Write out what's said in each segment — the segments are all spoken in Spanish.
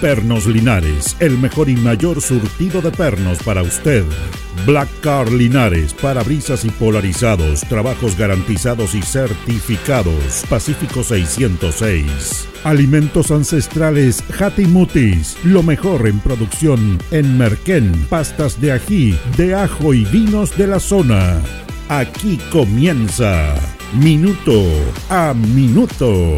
Pernos Linares, el mejor y mayor surtido de pernos para usted. Black Car Linares, parabrisas y polarizados, trabajos garantizados y certificados. Pacífico 606. Alimentos ancestrales Hatimutis, lo mejor en producción en Merquén, pastas de ají, de ajo y vinos de la zona. Aquí comienza Minuto a Minuto.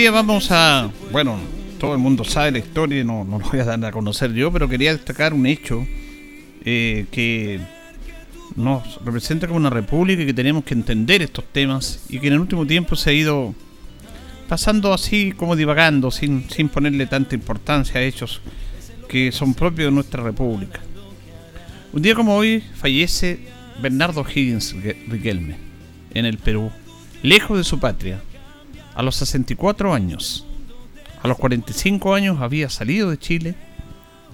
Día vamos a. Bueno, todo el mundo sabe la historia, no, no lo voy a dar a conocer yo, pero quería destacar un hecho eh, que nos representa como una república y que tenemos que entender estos temas y que en el último tiempo se ha ido pasando así como divagando, sin, sin ponerle tanta importancia a hechos que son propios de nuestra república. Un día como hoy fallece Bernardo Higgins Riquelme en el Perú, lejos de su patria a los 64 años. A los 45 años había salido de Chile,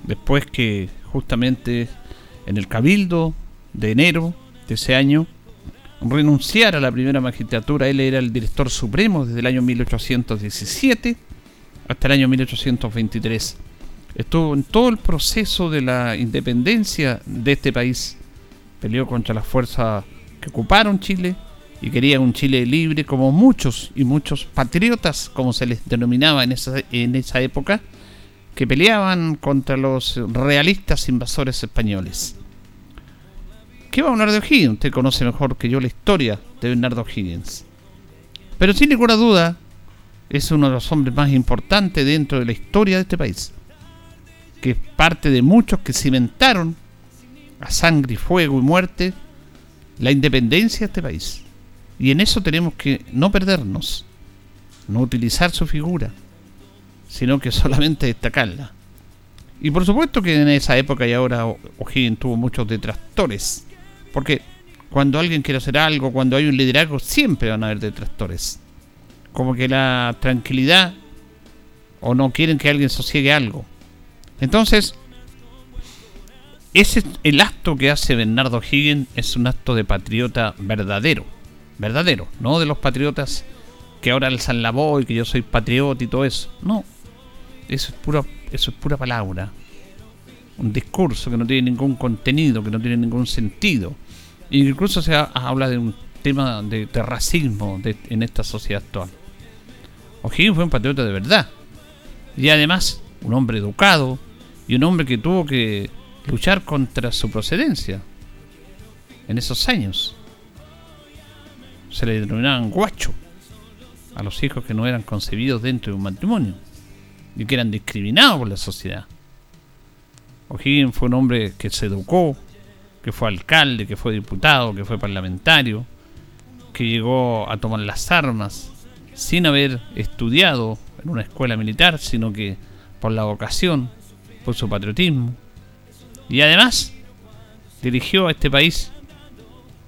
después que justamente en el Cabildo de enero de ese año renunciara a la primera magistratura. Él era el director supremo desde el año 1817 hasta el año 1823. Estuvo en todo el proceso de la independencia de este país. Peleó contra las fuerzas que ocuparon Chile, y quería un Chile libre como muchos y muchos patriotas, como se les denominaba en esa, en esa época, que peleaban contra los realistas invasores españoles. ¿Qué va de O'Higgins? Usted conoce mejor que yo la historia de Bernardo O'Higgins. Pero sin ninguna duda, es uno de los hombres más importantes dentro de la historia de este país. Que es parte de muchos que cimentaron a sangre, fuego y muerte la independencia de este país. Y en eso tenemos que no perdernos, no utilizar su figura, sino que solamente destacarla. Y por supuesto que en esa época y ahora O'Higgins tuvo muchos detractores, porque cuando alguien quiere hacer algo, cuando hay un liderazgo, siempre van a haber detractores. Como que la tranquilidad o no quieren que alguien sosiegue algo. Entonces, ese el acto que hace Bernardo Higgins es un acto de patriota verdadero verdadero, no de los patriotas que ahora alzan la voz y que yo soy patriota y todo eso. No, eso es pura, eso es pura palabra. Un discurso que no tiene ningún contenido, que no tiene ningún sentido. Incluso se habla de un tema de, racismo en esta sociedad actual. O'Higgins fue un patriota de verdad. Y además, un hombre educado y un hombre que tuvo que luchar contra su procedencia en esos años se le denominaban guacho a los hijos que no eran concebidos dentro de un matrimonio y que eran discriminados por la sociedad. O'Higgins fue un hombre que se educó, que fue alcalde, que fue diputado, que fue parlamentario, que llegó a tomar las armas sin haber estudiado en una escuela militar, sino que por la vocación, por su patriotismo. Y además dirigió a este país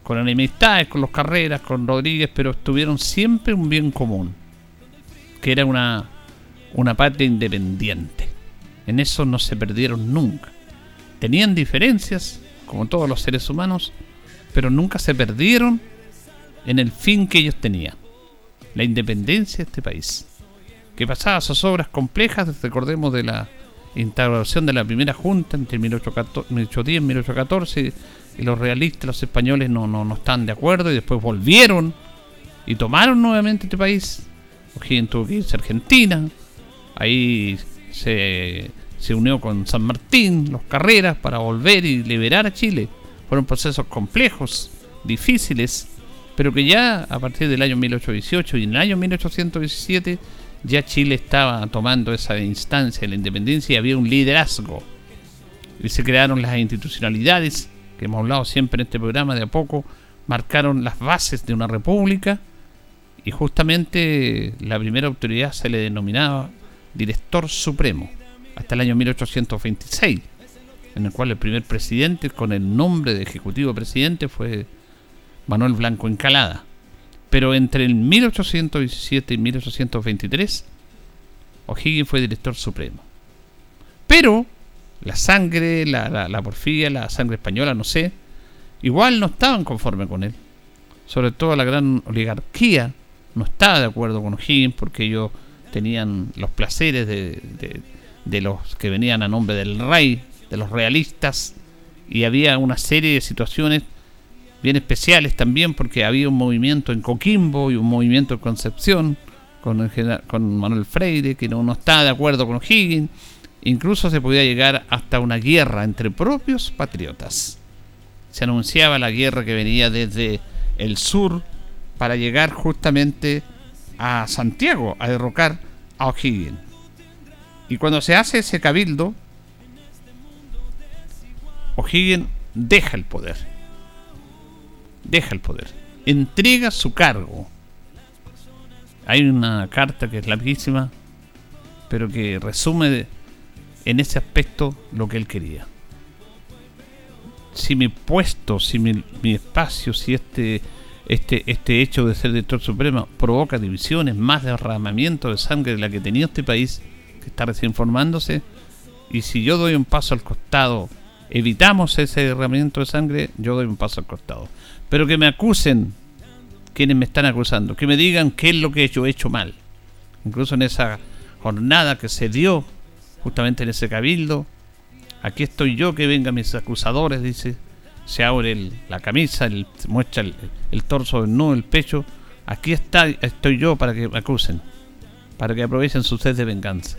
con enemistades con los Carreras, con Rodríguez, pero tuvieron siempre un bien común, que era una, una patria independiente. En eso no se perdieron nunca. Tenían diferencias, como todos los seres humanos, pero nunca se perdieron en el fin que ellos tenían, la independencia de este país. Que pasaba sus obras complejas, recordemos de la instauración de la primera junta entre 1810 y 1814 y los realistas, los españoles, no, no, no están de acuerdo y después volvieron y tomaron nuevamente este país. O'Higgins tuvo que irse a Argentina, ahí se, se unió con San Martín, los Carreras, para volver y liberar a Chile. Fueron procesos complejos, difíciles, pero que ya a partir del año 1818 y en el año 1817 ya Chile estaba tomando esa instancia de la independencia y había un liderazgo. Y se crearon las institucionalidades, que hemos hablado siempre en este programa de a poco, marcaron las bases de una república y justamente la primera autoridad se le denominaba director supremo hasta el año 1826, en el cual el primer presidente con el nombre de ejecutivo presidente fue Manuel Blanco Encalada. Pero entre el 1817 y 1823, O'Higgins fue director supremo. Pero la sangre, la, la, porfía, la sangre española, no sé, igual no estaban conforme con él. Sobre todo la gran oligarquía no estaba de acuerdo con O'Higgins porque ellos tenían los placeres de, de los que venían a nombre del rey, de los realistas, y había una serie de situaciones bien especiales también porque había un movimiento en Coquimbo y un movimiento en Concepción con, con Manuel Freire que no, no estaba de acuerdo con Higgins. Incluso se podía llegar hasta una guerra entre propios patriotas. Se anunciaba la guerra que venía desde el sur para llegar justamente a Santiago a derrocar a O'Higgins. Y cuando se hace ese cabildo, O'Higgins deja el poder deja el poder, entrega su cargo. Hay una carta que es larguísima, pero que resume en ese aspecto lo que él quería. Si mi puesto, si mi, espacio, si este, este, este hecho de ser director supremo provoca divisiones, más derramamiento de sangre de la que tenía este país, que está recién formándose, y si yo doy un paso al costado, evitamos ese derramamiento de sangre, yo doy un paso al costado pero que me acusen quienes me están acusando, que me digan qué es lo que yo he hecho mal. Incluso en esa jornada que se dio, justamente en ese cabildo, aquí estoy yo, que vengan mis acusadores, dice, se abre la camisa, el, muestra el, torso, el no, el pecho, aquí está, estoy yo para que me acusen, para que aprovechen su sed de venganza.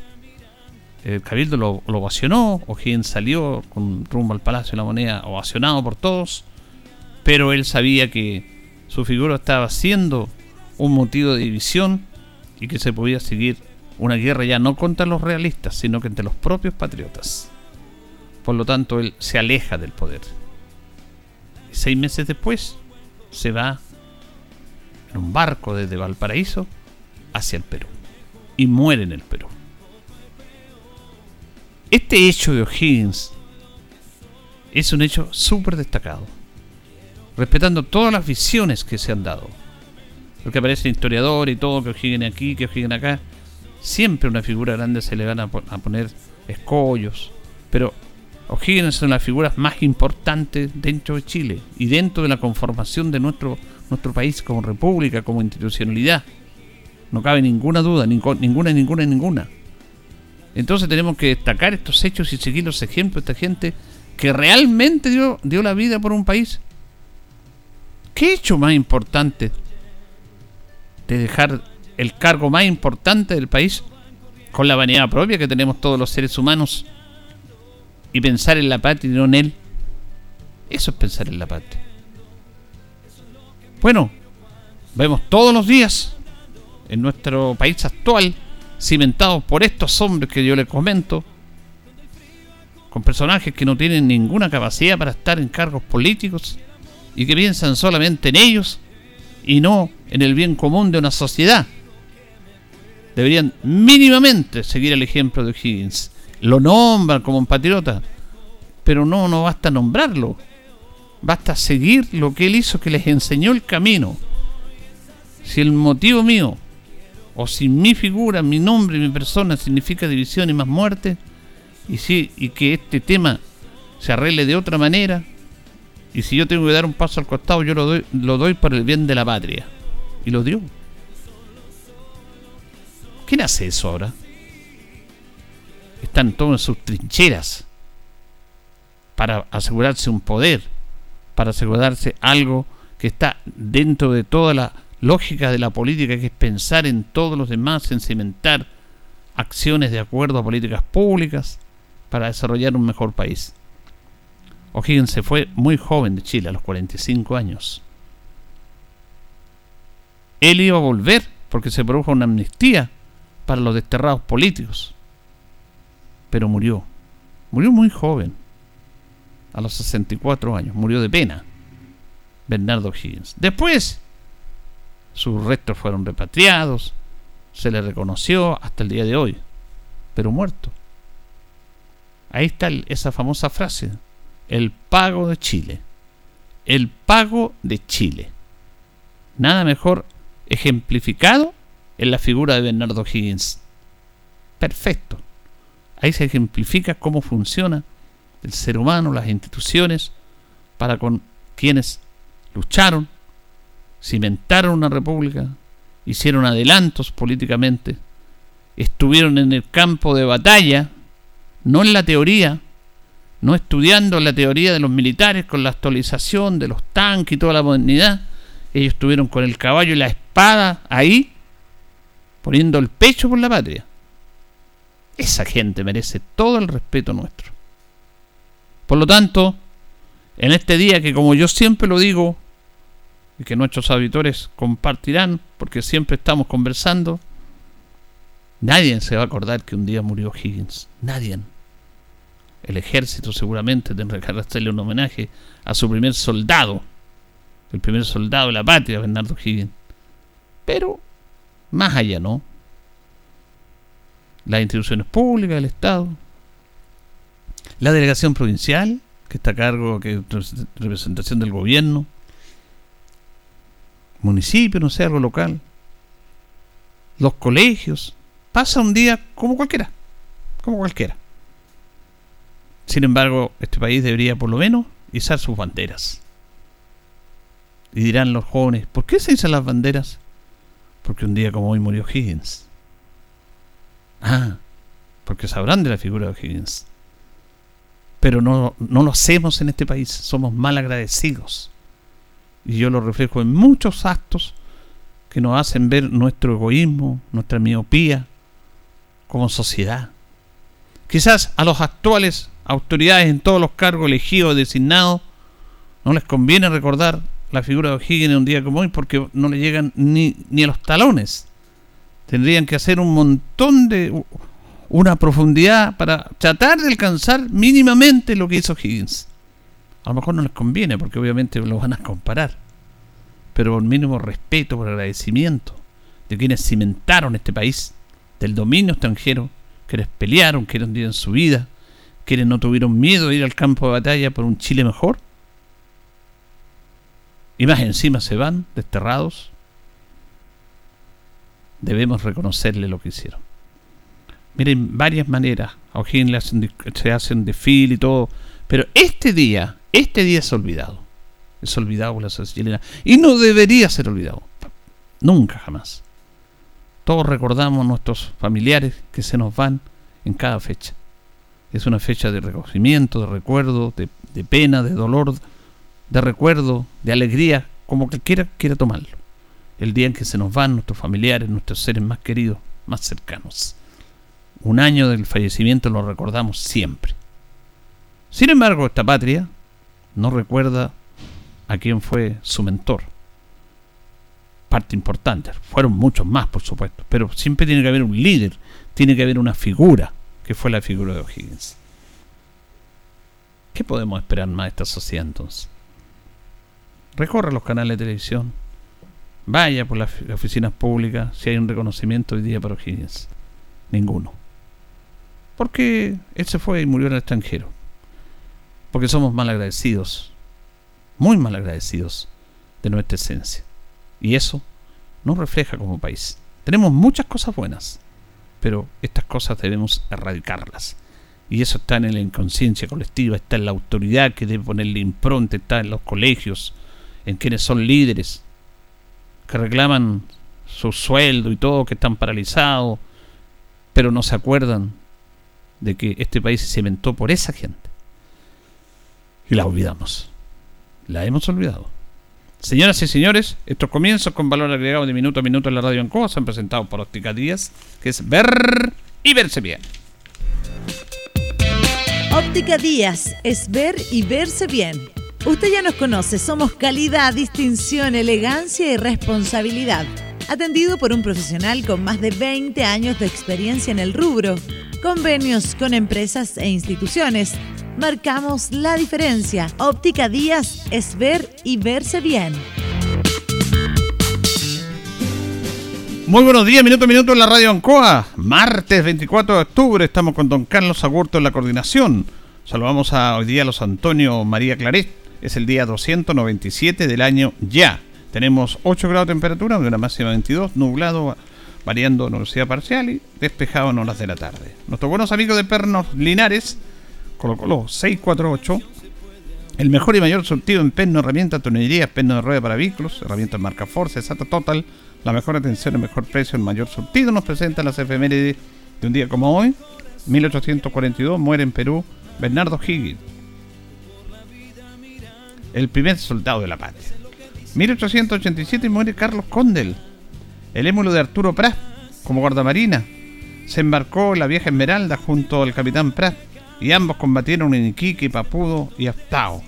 El cabildo lo, lo ovacionó, O'Higgins salió con rumbo al Palacio de la Moneda ovacionado por todos, pero él sabía que su figura estaba siendo un motivo de división y que se podía seguir una guerra ya no contra los realistas, sino que entre los propios patriotas. Por lo tanto, él se aleja del poder. Y seis meses después, se va en un barco desde Valparaíso hacia el Perú. Y muere en el Perú. Este hecho de O'Higgins es un hecho súper destacado respetando todas las visiones que se han dado. Porque aparece historiador y todo, que O'Higgins aquí, que O'Higgins acá. Siempre una figura grande se le van a, poner escollos. Pero O'Higgins son las figuras más importantes dentro de Chile y dentro de la conformación de nuestro, nuestro país como república, como institucionalidad. No cabe ninguna duda, ninguna, ninguna, ninguna. Entonces tenemos que destacar estos hechos y seguir los ejemplos de esta gente que realmente dio, dio la vida por un país ¿Qué hecho más importante de dejar el cargo más importante del país con la vanidad propia que tenemos todos los seres humanos y pensar en la patria y no en él? Eso es pensar en la patria. Bueno, vemos todos los días en nuestro país actual, cimentados por estos hombres que yo les comento, con personajes que no tienen ninguna capacidad para estar en cargos políticos, y que piensan solamente en ellos y no en el bien común de una sociedad. Deberían mínimamente seguir el ejemplo de Higgins. Lo nombran como un patriota, pero no, no basta nombrarlo. Basta seguir lo que él hizo, que les enseñó el camino. Si el motivo mío, o si mi figura, mi nombre, mi persona significa división y más muerte, y, si, y que este tema se arregle de otra manera, y si yo tengo que dar un paso al costado, yo lo doy, lo doy por el bien de la patria. Y lo dio. ¿Quién hace eso ahora? Están todos en sus trincheras para asegurarse un poder, para asegurarse algo que está dentro de toda la lógica de la política, que es pensar en todos los demás, en cimentar acciones de acuerdo a políticas públicas para desarrollar un mejor país. O'Higgins se fue muy joven de Chile, a los 45 años. él iba a volver porque se produjo una amnistía para los desterrados políticos. Pero murió. Murió muy joven, a los 64 años. Murió de pena. Bernardo Higgins. Después, sus restos fueron repatriados, se le reconoció hasta el día de hoy, pero muerto. Ahí está esa famosa frase, el pago de Chile. El pago de Chile. Nada mejor ejemplificado en la figura de Bernardo Higgins. Perfecto. Ahí se ejemplifica cómo funciona el ser humano, las instituciones, para con quienes lucharon, cimentaron una república, hicieron adelantos políticamente, estuvieron en el campo de batalla, no en la teoría, no estudiando la teoría de los militares con la actualización de los tanques y toda la modernidad, ellos estuvieron con el caballo y la espada ahí, poniendo el pecho por la patria. Esa gente merece todo el respeto nuestro. Por lo tanto, en este día que como yo siempre lo digo, y que nuestros auditores compartirán, porque siempre estamos conversando, nadie se va a acordar que un día murió Higgins. Nadie. El ejército seguramente tendrá que hacerle un homenaje a su primer soldado, el primer soldado de la patria, Bernardo Higgins. Pero, más allá, ¿no? las instituciones públicas del Estado, la delegación provincial, que está a cargo de representación del gobierno, municipio, no sé, algo local, los colegios, pasa un día como cualquiera, como cualquiera. Sin embargo, este país debería por lo menos izar sus banderas. Y dirán los jóvenes, ¿por qué se izan las banderas? Porque un día como hoy murió Higgins. Ah, porque sabrán de la figura de Higgins. Pero no, no lo hacemos en este país, somos mal agradecidos. Y yo lo reflejo en muchos actos que nos hacen ver nuestro egoísmo, nuestra miopía como sociedad. Quizás a los actuales autoridades en todos los cargos elegidos designados no les conviene recordar la figura de O'Higgins en un día como hoy porque no le llegan ni, ni a los talones tendrían que hacer un montón de una profundidad para tratar de alcanzar mínimamente lo que hizo Higgins. A lo mejor no les conviene porque obviamente lo van a comparar, pero por mínimo respeto, por agradecimiento de quienes cimentaron este país, del dominio extranjero, quienes pelearon, quienes dieron su vida, quienes no tuvieron miedo de ir al campo de batalla por un Chile mejor. Y más encima se van desterrados debemos reconocerle lo que hicieron. Miren, varias maneras. A O'Higgins se hace un desfile y todo. Pero este día, este día es olvidado. Es olvidado por la sociedad chilena. Y no debería ser olvidado. Nunca, jamás. Todos recordamos nuestros familiares que se nos van en cada fecha. Es una fecha de recogimiento, de recuerdo, de pena, de dolor, de recuerdo, de alegría, como cualquiera quiera tomarlo el día en que se nos van nuestros familiares, nuestros seres más queridos, más cercanos. Un año del fallecimiento lo recordamos siempre. Sin embargo, esta patria no recuerda a quién fue su mentor. Parte importante. Fueron muchos más, por supuesto. Pero siempre tiene que haber un líder, tiene que haber una figura, que fue la figura de O'Higgins. ¿Qué podemos esperar más de esta sociedad entonces? Recorre los canales de televisión, Vaya por las oficinas públicas si hay un reconocimiento hoy día para O'Higgins. Ninguno. Porque él se fue y murió en el extranjero. Porque somos mal agradecidos. Muy mal agradecidos de nuestra esencia. Y eso nos refleja como país. Tenemos muchas cosas buenas, pero estas cosas debemos erradicarlas. Y eso está en la inconsciencia colectiva, está en la autoridad que debe ponerle impronta, está en los colegios, en quienes son líderes, que reclaman su sueldo y todo, que están paralizados, pero no se acuerdan de que este país se inventó por esa gente. Y la olvidamos. La hemos olvidado. Señoras y señores, estos comienzos con valor agregado de minuto a minuto en la radio en se han presentado por Óptica Díaz, que es ver y verse bien. Óptica Díaz es ver y verse bien Usted ya nos conoce, somos calidad, distinción, elegancia y responsabilidad. atendido por un profesional con más de 20 años de experiencia en el rubro. Convenios con empresas e instituciones. Marcamos la diferencia. Óptica Díaz es ver y verse bien. Muy buenos días, minuto a minuto en la radio Ancoa. Martes 24 de octubre estamos con don Carlos Agurto en la coordinación. Saludamos a hoy día a los Antonio María Claret. Es el día 297 del año ya. Tenemos 8 grados de temperatura, una máxima de 22, nublado, variando en velocidad parcial y despejado en horas de la tarde. Nuestros buenos amigos de Pernos Linares, Colo Colo 648, el mejor y mayor surtido en perno, herramientas, tonellería, perno de rueda para vehículos, herramientas marca Force, SATA Total, la mejor atención, el mejor precio, el mayor surtido. Nos presenta las efemérides de un día como hoy. 1842 muere en Perú Bernardo Higgins, el primer soldado de la patria. 1887 muere Carlos Condel, el émulo de Arturo Prat, como guardamarina. Se embarcó la vieja Esmeralda junto al capitán Prat y ambos combatieron en Iquique, Papudo y Astao.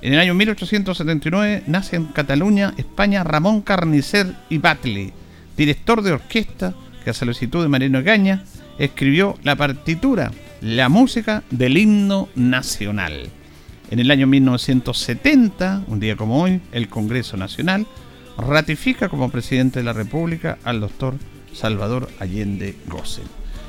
En el año 1879 nace en Cataluña, España, Ramón Carnicer y Batley, director de orquesta que a solicitud de Marino Gaña escribió la partitura, la música del himno nacional. En el año 1970, un día como hoy, el Congreso Nacional ratifica como presidente de la República al doctor Salvador Allende Gossen.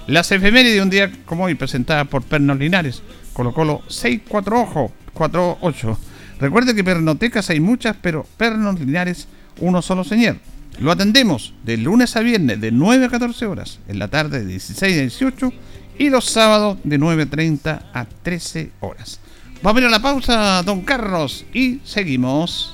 Las efemérides de un día como hoy, presentadas por Pernos Linares, Colo Colo 64848 Recuerde que pernotecas hay muchas, pero pernos lineares, uno solo señor. Lo atendemos de lunes a viernes de 9 a 14 horas, en la tarde de 16 a 18 y los sábados de 9.30 a 13 horas. Vamos a ir a la pausa, don Carlos, y seguimos.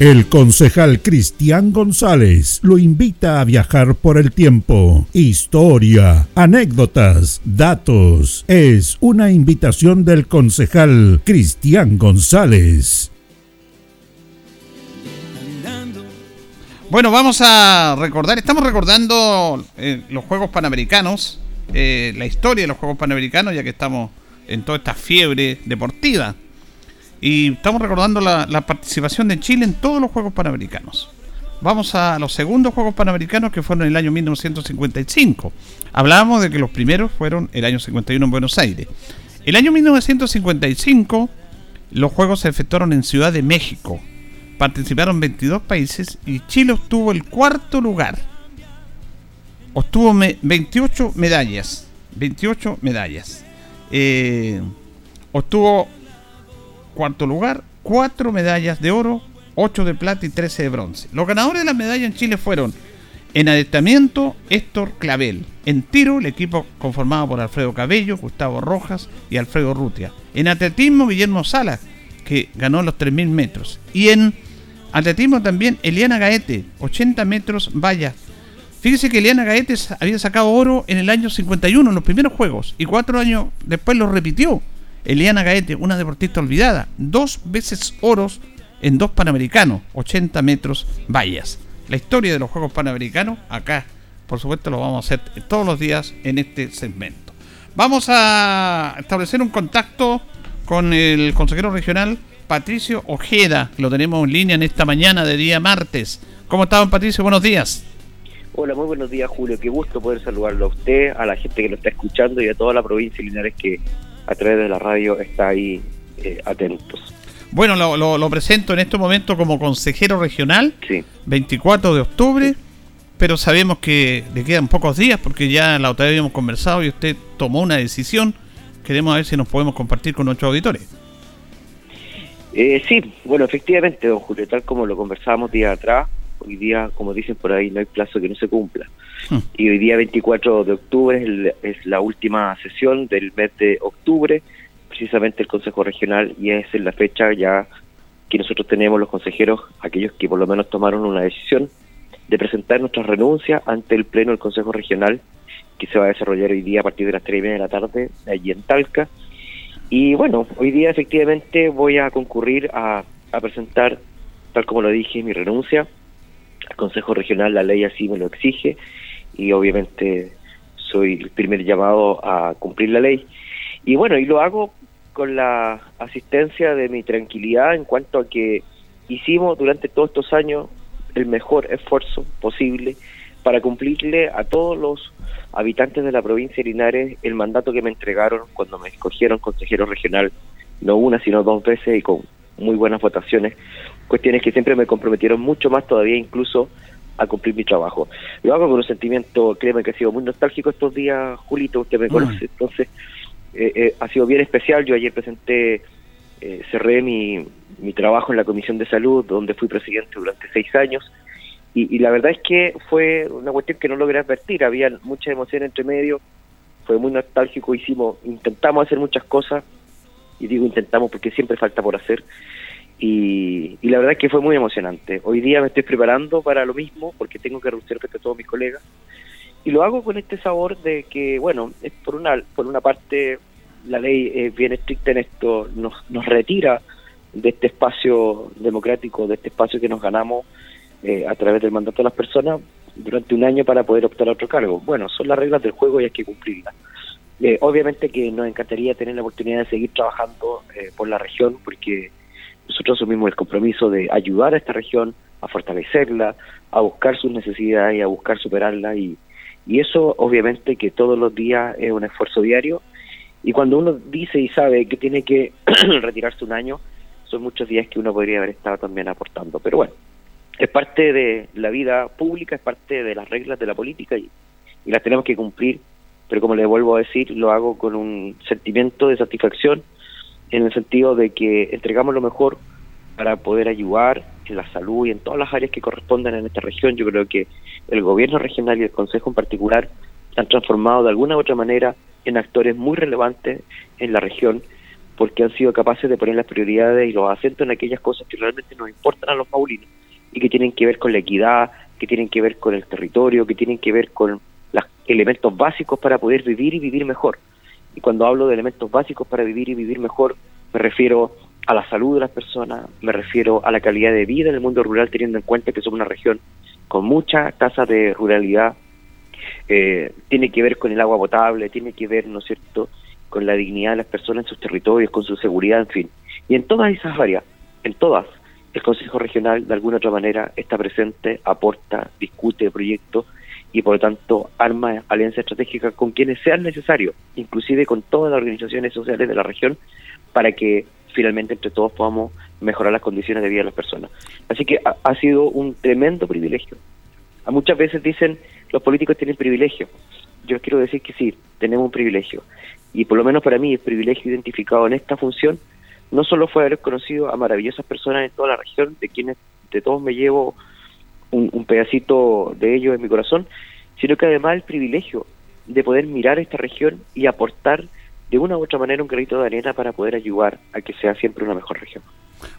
El concejal Cristian González lo invita a viajar por el tiempo. Historia, anécdotas, datos. Es una invitación del concejal Cristian González. Bueno, vamos a recordar, estamos recordando eh, los Juegos Panamericanos, eh, la historia de los Juegos Panamericanos, ya que estamos en toda esta fiebre deportiva. Y estamos recordando la, participación de Chile en todos los Juegos Panamericanos. Vamos a los segundos Juegos Panamericanos que fueron en el año 1955. Hablábamos de que los primeros fueron el año 51 en Buenos Aires. El año 1955 los Juegos se efectuaron en Ciudad de México. Participaron 22 países y Chile obtuvo el cuarto lugar. Obtuvo 28 medallas. 28 medallas. eh, obtuvo cuarto lugar, cuatro medallas de oro, ocho de plata y trece de bronce. Los ganadores de las medallas en Chile fueron en adiestramiento, Héctor Clavel. En tiro, el equipo conformado por Alfredo Cabello, Gustavo Rojas y Alfredo Rutia. En atletismo, Guillermo Salas, que ganó los 3.000 metros. Y en atletismo también, Eliana Gaete, 80 metros valla. Fíjese que Eliana Gaete había sacado oro en el año 51, en los primeros Juegos, y cuatro años después lo repitió. Eliana Gaete, una deportista olvidada, dos veces oros en dos panamericanos, 80 metros vallas la historia de los Juegos Panamericanos, acá, por supuesto, lo vamos a hacer todos los días en este segmento. Vamos a establecer un contacto con el consejero regional Patricio Ojeda, lo tenemos en línea en esta mañana de día martes. ¿Cómo está, Patricio? Buenos días. Hola, muy buenos días, Julio. Qué gusto poder saludarlo a usted, a la gente que lo está escuchando y a toda la provincia de Linares que a través de la radio está ahí eh, atentos. Bueno, lo, presento en este momento como consejero regional, sí. 24 de octubre, pero sabemos que le quedan pocos días porque ya la otra vez habíamos conversado y usted tomó una decisión. Queremos ver si nos podemos compartir con nuestros auditores. Eh, sí, bueno, efectivamente, don Julio, tal como lo conversábamos día atrás, hoy día, como dicen por ahí, no hay plazo que no se cumpla. Y hoy día 24 de octubre es la última sesión del mes de octubre precisamente el Consejo Regional y es la fecha ya que nosotros tenemos los consejeros, aquellos que por lo menos tomaron una decisión de presentar nuestra renuncia ante el Pleno del Consejo Regional que se va a desarrollar hoy día a partir de las tres y media de la tarde allí en Talca. Y bueno, hoy día efectivamente voy a concurrir a, a presentar, tal como lo dije, mi renuncia al Consejo Regional, la ley así me lo exige y obviamente soy el primer llamado a cumplir la ley. Y bueno, y lo hago con la asistencia de mi tranquilidad en cuanto a que hicimos durante todos estos años el mejor esfuerzo posible para cumplirle a todos los habitantes de la provincia de Linares el mandato que me entregaron cuando me escogieron consejero regional, no una, sino dos veces y con muy buenas votaciones, cuestiones que siempre me comprometieron mucho más todavía incluso a cumplir mi trabajo. Lo hago con un sentimiento, créeme que ha sido muy nostálgico estos días, Julito, usted me mm. conoce, entonces eh, eh, ha sido bien especial. Yo ayer presenté, eh, cerré mi, mi trabajo en la Comisión de Salud, donde fui presidente durante seis años. Y, la verdad es que fue una cuestión que no logré advertir. Había mucha emoción entre medio. Fue muy nostálgico. Hicimos, intentamos hacer muchas cosas. Y digo intentamos porque siempre falta por hacer. Y, y, la verdad es que fue muy emocionante. Hoy día me estoy preparando para lo mismo porque tengo que reducir a todos mis colegas y lo hago con este sabor de que, bueno, es por una, por una parte la ley es bien estricta en esto, nos, nos retira de este espacio democrático, de este espacio que nos ganamos eh, a través del mandato de las personas durante un año para poder optar a otro cargo. Bueno, son las reglas del juego y hay que cumplirlas. Eh, obviamente que nos encantaría tener la oportunidad de seguir trabajando eh, por la región porque nosotros asumimos el compromiso de ayudar a esta región a fortalecerla, a buscar sus necesidades y a buscar superarla y, y eso obviamente que todos los días es un esfuerzo diario. Y cuando uno dice y sabe que tiene que retirarse un año, son muchos días que uno podría haber estado también aportando. Pero bueno, es parte de la vida pública, es parte de las reglas de la política y, y las tenemos que cumplir. Pero como le vuelvo a decir, lo hago con un sentimiento de satisfacción en el sentido de que entregamos lo mejor para poder ayudar en la salud y en todas las áreas que corresponden en esta región. Yo creo que el gobierno regional y el Consejo en particular han transformado de alguna u otra manera en actores muy relevantes en la región porque han sido capaces de poner las prioridades y los acentos en aquellas cosas que realmente nos importan a los paulinos y que tienen que ver con la equidad, que tienen que ver con el territorio, que tienen que ver con los elementos básicos para poder vivir y vivir mejor. Y cuando hablo de elementos básicos para vivir y vivir mejor, me refiero a la salud de las personas, me refiero a la calidad de vida en el mundo rural, teniendo en cuenta que somos una región con mucha tasa de ruralidad, eh, tiene que ver con el agua potable, tiene que ver, ¿no cierto?, con la dignidad de las personas en sus territorios, con su seguridad, en fin. Y en todas esas áreas, en todas, el Consejo Regional de alguna otra manera está presente, aporta, discute proyectos y por lo tanto arma alianza estratégica con quienes sean necesarios, inclusive con todas las organizaciones sociales de la región, para que finalmente entre todos podamos mejorar las condiciones de vida de las personas. Así que ha, sido un tremendo privilegio. Muchas veces dicen los políticos tienen privilegio. yo quiero decir que sí, tenemos un privilegio. Y por lo menos para mí el privilegio identificado en esta función no solo fue haber conocido a maravillosas personas en toda la región, de quienes de todos me llevo un, un pedacito de ellos en mi corazón, sino que además el privilegio de poder mirar esta región y aportar de una u otra manera un granito de arena para poder ayudar a que sea siempre una mejor región.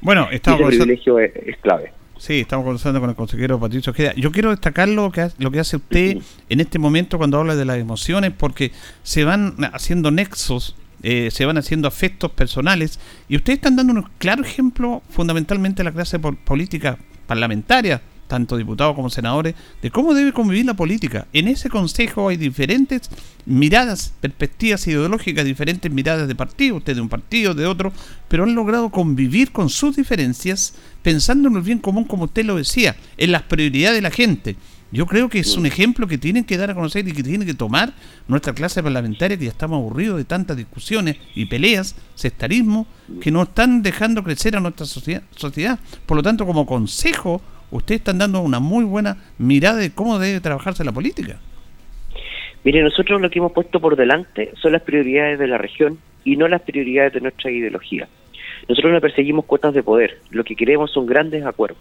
Bueno, estamos ese privilegio es, clave. Sí, estamos conversando con el consejero Patricio Ojeda. Yo quiero destacar lo que, lo que hace usted en este momento cuando habla de las emociones, porque se van haciendo nexos, eh, se van haciendo afectos personales, y ustedes están dando un claro ejemplo fundamentalmente a la clase política parlamentaria, tanto diputados como senadores, de cómo debe convivir la política. En ese consejo hay diferentes miradas, perspectivas ideológicas, diferentes miradas de partido, usted de un partido, de otro, pero han logrado convivir con sus diferencias, pensando en el bien común, como usted lo decía, en las prioridades de la gente. Yo creo que es un ejemplo que tienen que dar a conocer y que tiene que tomar nuestra clase parlamentaria, que ya estamos aburridos de tantas discusiones y peleas, sectarismo, que no están dejando crecer a nuestra sociedad. Por lo tanto, como consejo, ustedes están dando una muy buena mirada de cómo debe trabajarse la política. Mire, nosotros lo que hemos puesto por delante son las prioridades de la región y no las prioridades de nuestra ideología. Nosotros no perseguimos cuotas de poder, lo que queremos son grandes acuerdos.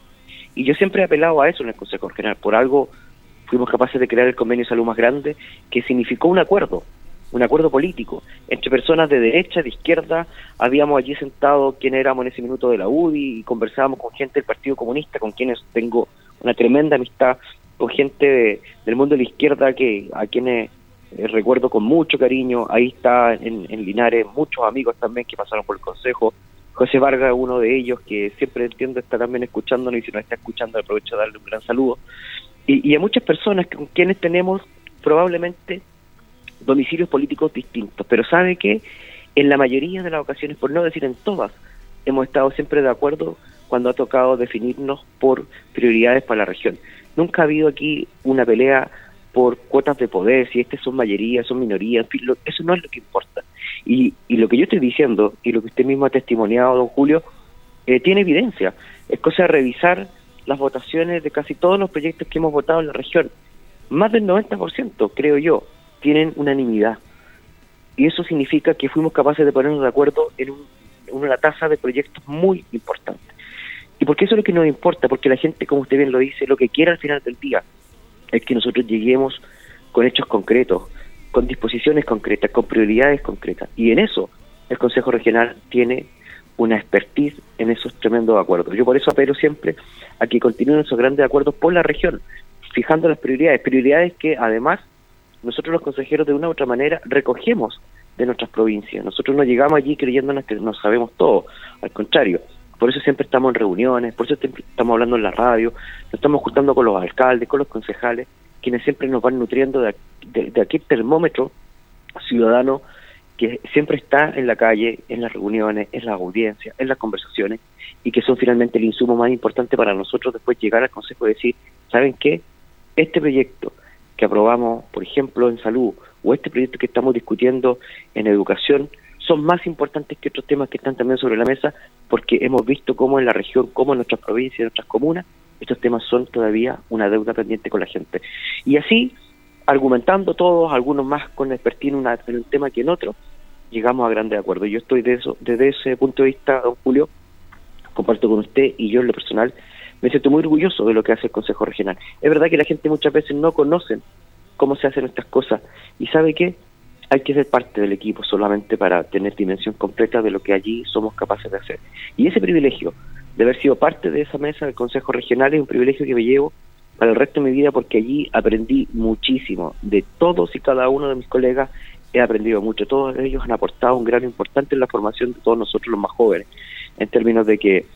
Y yo siempre he apelado a eso en el Consejo General. Por algo fuimos capaces de crear el convenio de salud más grande, que significó un acuerdo, un acuerdo político entre personas de derecha, de izquierda. Habíamos allí sentado quien éramos en ese minuto de la UDI y conversábamos con gente del Partido Comunista, con quienes tengo una tremenda amistad, con gente del mundo de la izquierda que a quienes eh, recuerdo con mucho cariño. Ahí está en, Linares muchos amigos también que pasaron por el Consejo. José Vargas, uno de ellos, que siempre entiendo está también escuchándonos y si no está escuchando aprovecho de darle un gran saludo. Y, y a muchas personas con quienes tenemos probablemente domicilios políticos distintos, pero sabe que en la mayoría de las ocasiones, por no decir en todas, hemos estado siempre de acuerdo cuando ha tocado definirnos por prioridades para la región. Nunca ha habido aquí una pelea por cuotas de poder, si estas son mayorías, son minorías, en fin, eso no es lo que importa. Y, y, lo que yo estoy diciendo y lo que usted mismo ha testimoniado, don Julio, eh, tiene evidencia. Es cosa de revisar las votaciones de casi todos los proyectos que hemos votado en la región. Más del 90%, creo yo, tienen unanimidad. Y eso significa que fuimos capaces de ponernos de acuerdo en, una tasa de proyectos muy importante. ¿Y porque eso es lo que nos importa? Porque la gente, como usted bien lo dice, lo que quiere al final del día es que nosotros lleguemos con hechos concretos, con disposiciones concretas, con prioridades concretas. Y en eso el Consejo Regional tiene una expertise en esos tremendos acuerdos. Yo por eso apelo siempre a que continúen esos grandes acuerdos por la región, fijando las prioridades, prioridades que además nosotros los consejeros de una u otra manera recogemos de nuestras provincias. Nosotros no llegamos allí creyéndonos que nos sabemos todo, al contrario. Por eso siempre estamos en reuniones, por eso estamos hablando en la radio, nos estamos juntando con los alcaldes, con los concejales, quienes siempre nos van nutriendo de, de, aquel termómetro ciudadano que siempre está en la calle, en las reuniones, en las audiencias, en las conversaciones, y que son finalmente el insumo más importante para nosotros después llegar al Consejo y decir, ¿saben qué? Este proyecto que aprobamos, por ejemplo, en salud, o este proyecto que estamos discutiendo en educación, son más importantes que otros temas que están también sobre la mesa, porque hemos visto cómo en la región, cómo en nuestras provincias, en nuestras comunas, estos temas son todavía una deuda pendiente con la gente. Y así, argumentando todos, algunos más con expertise en, en un tema que en otro, llegamos a grandes acuerdos. Yo estoy de eso, desde ese punto de vista, don Julio, comparto con usted y yo en lo personal me siento muy orgulloso de lo que hace el Consejo Regional. Es verdad que la gente muchas veces no conoce cómo se hacen estas cosas y sabe que hay que ser parte del equipo solamente para tener dimensión completa de lo que allí somos capaces de hacer. Y ese privilegio de haber sido parte de esa mesa del Consejo Regional es un privilegio que me llevo para el resto de mi vida porque allí aprendí muchísimo de todos y cada uno de mis colegas he aprendido mucho todos ellos han aportado un grano importante en la formación de todos nosotros los más jóvenes en términos de que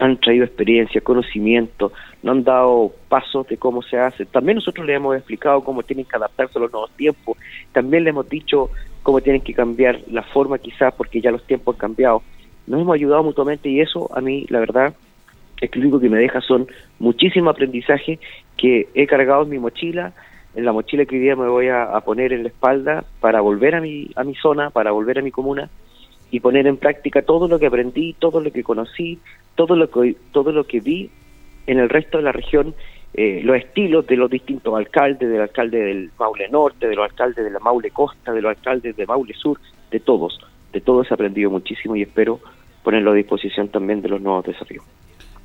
han traído experiencia, conocimiento, no han dado pasos de cómo se hace. También nosotros les hemos explicado cómo tienen que adaptarse a los nuevos tiempos. También les hemos dicho cómo tienen que cambiar la forma quizás porque ya los tiempos han cambiado. Nos hemos ayudado mutuamente y eso a mí, la verdad, es que lo único que me deja son muchísimo aprendizaje que he cargado en mi mochila, en la mochila que hoy día me voy a, a poner en la espalda para volver a mi, a mi zona, para volver a mi comuna y poner en práctica todo lo que aprendí, todo lo que conocí, todo lo que todo lo que vi en el resto de la región eh, los estilos de los distintos alcaldes, del alcalde del Maule Norte, de los alcaldes de la Maule Costa, de los alcaldes de Maule Sur, de todos. De todos he aprendido muchísimo y espero ponerlo a disposición también de los nuevos desafíos.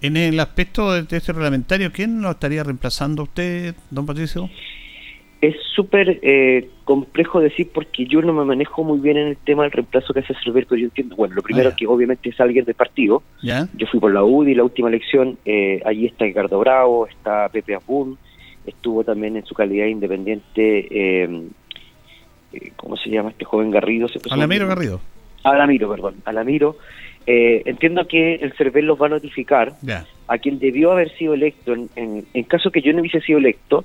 En el aspecto de este reglamentario, ¿quién lo estaría reemplazando usted, don Patricio? Es súper eh, complejo decir porque yo no me manejo muy bien en el tema del reemplazo que hace Cerver, pero yo entiendo, bueno, lo primero ah, que obviamente es alguien del partido. ¿Ya? Yo fui por la UDI la última elección, eh, allí está Ricardo Bravo, está Pepe Apun, estuvo también en su calidad independiente, eh, eh ¿cómo se llama este joven Garrido? Se Alamiro Garrido. Alamiro, perdón, Alamiro. Eh, entiendo que el CERVEL los va a notificar a quien debió haber sido electo, en, en, en caso que yo no hubiese sido electo,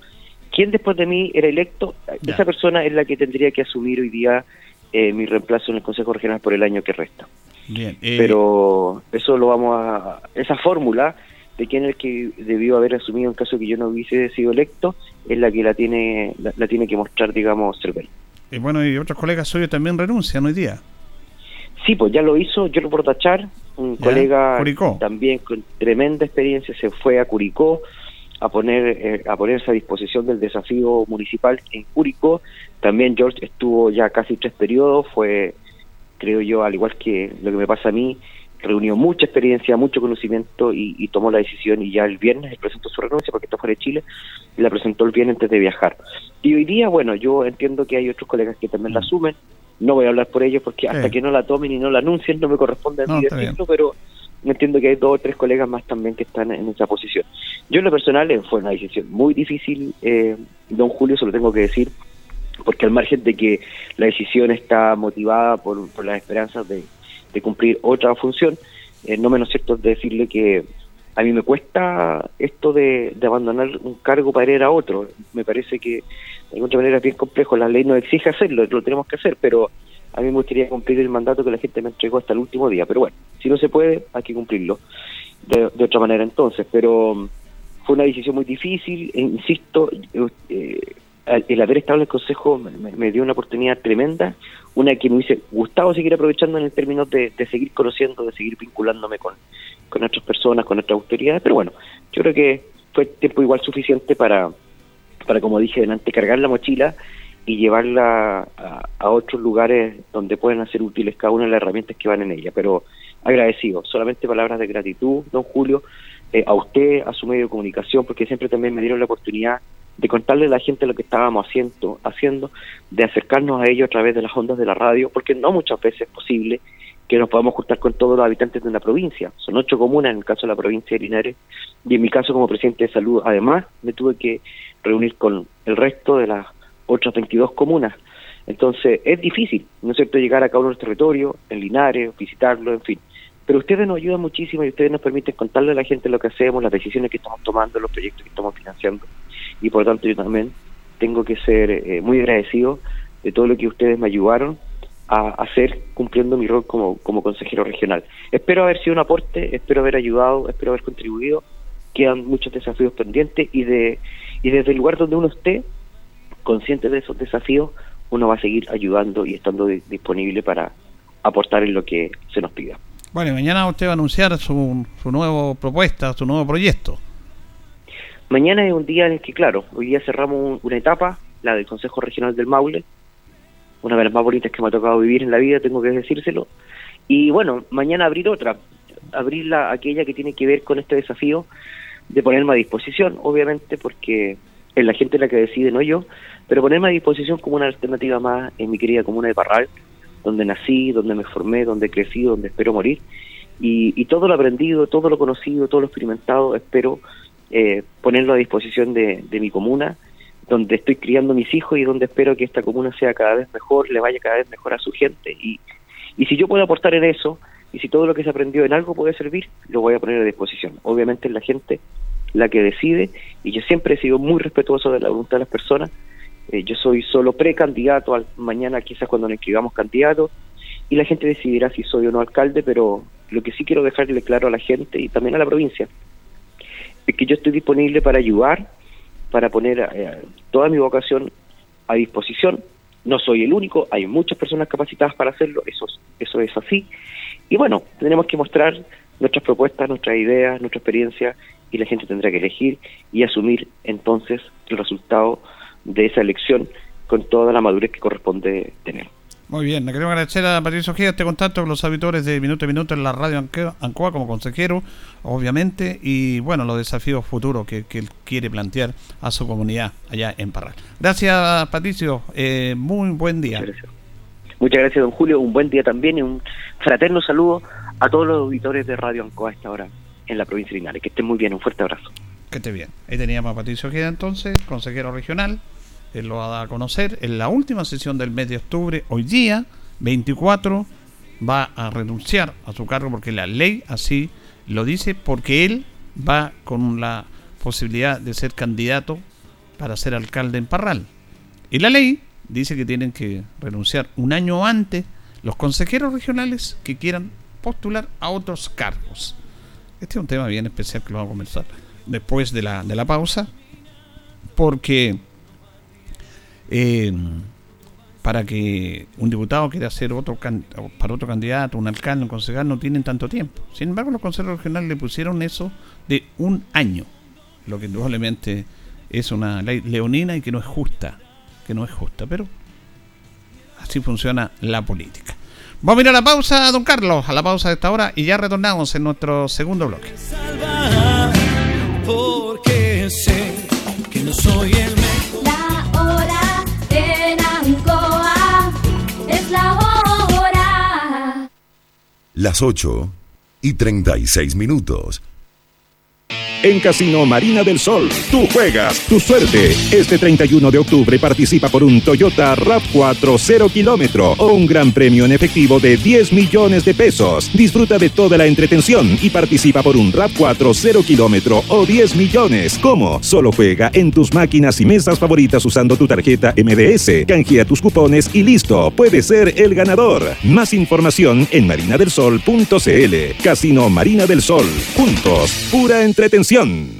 ¿quién después de mí era electo? Esa persona es la que tendría que asumir hoy día eh, mi reemplazo en el Consejo Regional por el año que resta. Bien. eh, Pero eso lo vamos a... Esa fórmula de quién es el que debió haber asumido en caso que yo no hubiese sido electo es la que la tiene la, la tiene que mostrar, digamos, CERVEL. eh, bueno, y otros colegas suyos también renuncian hoy día. Sí, pues ya lo hizo, yo lo por tachar, un Ya, colega Curicó. también con tremenda experiencia se fue a Curicó a poner eh, a ponerse a disposición del desafío municipal en Curicó. También George estuvo ya casi tres periodos, fue, creo yo, al igual que lo que me pasa a mí, reunió mucha experiencia, mucho conocimiento y, y tomó la decisión y ya el viernes él presentó su renuncia porque está fuera de Chile y la presentó el viernes antes de viajar. Y hoy día, bueno, yo entiendo que hay otros colegas que también la Mm. asumen, no voy a hablar por ellos porque hasta Sí. que no la tomen y no la anuncien no me corresponde a No, mí está decirlo, pero entiendo que hay dos o tres colegas más también que están en esa posición. Yo en lo personal eh, fue una decisión muy difícil, eh, don Julio, se lo tengo que decir, porque al margen de que la decisión está motivada por, por las esperanzas de, cumplir otra función, eh, no menos cierto es decirle que a mí me cuesta esto de, de abandonar un cargo para ir a otro. Me parece que de otra manera es bien complejo. La ley nos exige hacerlo, lo tenemos que hacer, pero a mí me gustaría cumplir el mandato que la gente me entregó hasta el último día. Pero bueno, si no se puede, hay que cumplirlo de, de otra manera entonces. Pero mm, fue una decisión muy difícil, e insisto, eh, el haber estado en el Consejo me, dio una oportunidad tremenda, una que me hubiese gustado seguir aprovechando en el término de, de seguir conociendo, de seguir vinculándome con, con otras personas, con otras autoridades, pero bueno, yo creo que fue tiempo igual suficiente para, para como dije delante, cargar la mochila y llevarla a, otros lugares donde puedan ser útiles cada una de las herramientas que van en ella. Pero agradecido, solamente palabras de gratitud, don Julio, eh, a usted, a su medio de comunicación, porque siempre también me dieron la oportunidad de contarle a la gente lo que estábamos haciendo, haciendo, de acercarnos a ellos a través de las ondas de la radio, porque no muchas veces es posible que nos podamos juntar con todos los habitantes de una provincia. Son ocho comunas en el caso de la provincia de Linares, y en mi caso como presidente de salud, además, me tuve que reunir con el resto de las otras 22 comunas. Entonces, es difícil, ¿no es cierto?, llegar a cada uno de los territorios, en Linares, visitarlo, en fin. Pero ustedes nos ayudan muchísimo y ustedes nos permiten contarle a la gente lo que hacemos, las decisiones que estamos tomando, los proyectos que estamos financiando. Y por lo tanto, yo también tengo que ser eh, muy agradecido de todo lo que ustedes me ayudaron a hacer cumpliendo mi rol como, como consejero regional. Espero haber sido un aporte, espero haber ayudado, espero haber contribuido. Quedan muchos desafíos pendientes y de y desde el lugar donde uno esté, consciente de esos desafíos, uno va a seguir ayudando y estando di- disponible para aportar en lo que se nos pida. Bueno, y mañana usted va a anunciar su, su nueva propuesta, su nuevo proyecto. Mañana es un día en el que, claro, hoy día cerramos un- una etapa, la del Consejo Regional del Maule, una de las más bonitas que me ha tocado vivir en la vida, tengo que decírselo. Y bueno, mañana abrir otra, abrir la, aquella que tiene que ver con este desafío de ponerme a disposición, obviamente, porque es la gente la que decide, no yo, pero ponerme a disposición como una alternativa más en mi querida comuna de Parral, donde nací, donde me formé, donde crecí, donde espero morir. Y, y todo lo aprendido, todo lo conocido, todo lo experimentado, espero eh, ponerlo a disposición de, de mi comuna, donde estoy criando mis hijos y donde espero que esta comuna sea cada vez mejor, le vaya cada vez mejor a su gente. Y, y si yo puedo aportar en eso, y si todo lo que se aprendió en algo puede servir, lo voy a poner a disposición. Obviamente la gente la que decide, y yo siempre he sido muy respetuoso de la voluntad de las personas. Eh, yo soy solo precandidato, al, mañana quizás cuando nos inscribamos candidato, y la gente decidirá si soy o no alcalde, pero lo que sí quiero dejarle claro a la gente y también a la provincia es que yo estoy disponible para ayudar, para poner eh, toda mi vocación a disposición. No soy el único, hay muchas personas capacitadas para hacerlo, eso, es- eso es así. Y bueno, tenemos que mostrar nuestras propuestas, nuestras ideas, nuestra experiencia y la gente tendrá que elegir y asumir entonces el resultado de esa elección con toda la madurez que corresponde tener. Muy bien, le queremos agradecer a Patricio Ojeda este contacto con los habitores de Minuto a Minuto en la radio Ancoa como consejero, obviamente, y bueno, los desafíos futuros que, él quiere plantear a su comunidad allá en Parral. Gracias, Patricio, eh, muy buen día. Muchas gracias. Muchas gracias, don Julio, un buen día también y un fraterno saludo a todos los auditores de Radio Ancoa a esta hora en la provincia de Linares. Que estén muy bien, un fuerte abrazo. Que esté bien. Ahí teníamos a Patricio Ojeda entonces, consejero regional él lo va a dar a conocer en la última sesión del mes de octubre, hoy día, 24, va a renunciar a su cargo porque la ley así lo dice, porque él va con la posibilidad de ser candidato para ser alcalde en Parral. Y la ley dice que tienen que renunciar un año antes los consejeros regionales que quieran postular a otros cargos. Este es un tema bien especial que lo vamos a conversar después de la, de la pausa, porque eh, para que un diputado quiera hacer otro para otro candidato, un alcalde, un concejal, no tienen tanto tiempo. Sin embargo, los consejos regionales le pusieron eso de un año, lo que probablemente es una ley leonina y que no es justa, que no es justa, pero así funciona la política. Vamos a ir a la pausa, don Carlos, a la pausa de esta hora y ya retornamos en nuestro segundo bloque. Porque sé que no soy el las 8 y 36 minutos. En Casino Marina del Sol, tú juegas tu suerte. Este 31 de octubre participa por un Toyota RAV4 0 kilómetro o un gran premio en efectivo de 10 millones de pesos. Disfruta de toda la entretención y participa por un RAV4 0 kilómetro o 10 millones. ¿Cómo? Solo juega en tus máquinas y mesas favoritas usando tu tarjeta MDS. Canjea tus cupones y listo. Puedes ser el ganador. Más información en marinadelsol.cl. Casino Marina del Sol. Juntos. Pura entretención. Atención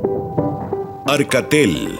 Arcatel,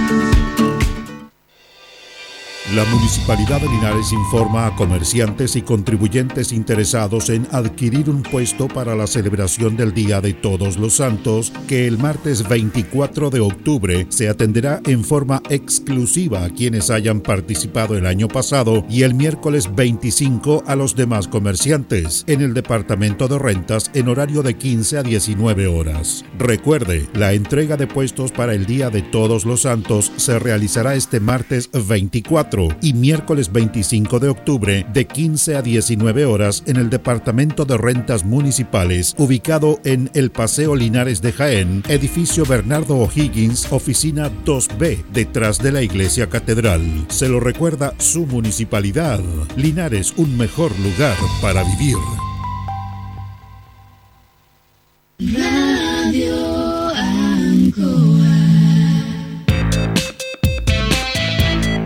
La Municipalidad de Linares informa a comerciantes y contribuyentes interesados en adquirir un puesto para la celebración del Día de Todos los Santos que el martes 24 de octubre se atenderá en forma exclusiva a quienes hayan participado el año pasado y el miércoles 25 a los demás comerciantes en el Departamento de Rentas en horario de 15 a 19 horas. Recuerde, la entrega de puestos para el Día de Todos los Santos se realizará este martes 24 y miércoles 25 de octubre de 15 a 19 horas en el Departamento de Rentas Municipales, ubicado en el Paseo Linares de Jaén, edificio Bernardo O'Higgins, oficina 2B, detrás de la Iglesia Catedral. Se lo recuerda su municipalidad. Linares, un mejor lugar para vivir.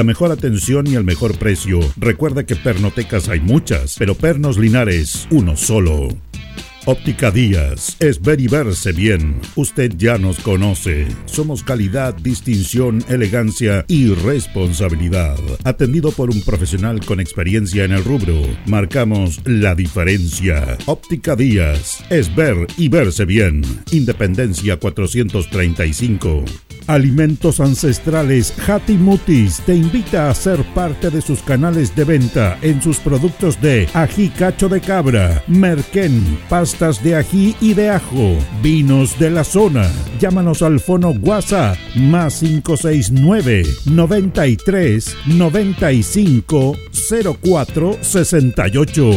La mejor atención y el mejor precio. Recuerda que pernotecas hay muchas, pero Pernos Linares, uno solo. Óptica Díaz es ver y verse bien. Usted ya nos conoce. Somos calidad, distinción, elegancia y responsabilidad. Atendido por un profesional con experiencia en el rubro, marcamos la diferencia. Óptica Díaz es ver y verse bien. Independencia 435. Alimentos Ancestrales Mutis te invita a ser parte de sus canales de venta en sus productos de ají cacho de cabra, merquén, de ají y de ajo, vinos de la zona. Llámanos al fono WhatsApp más 569 93 95 04 68.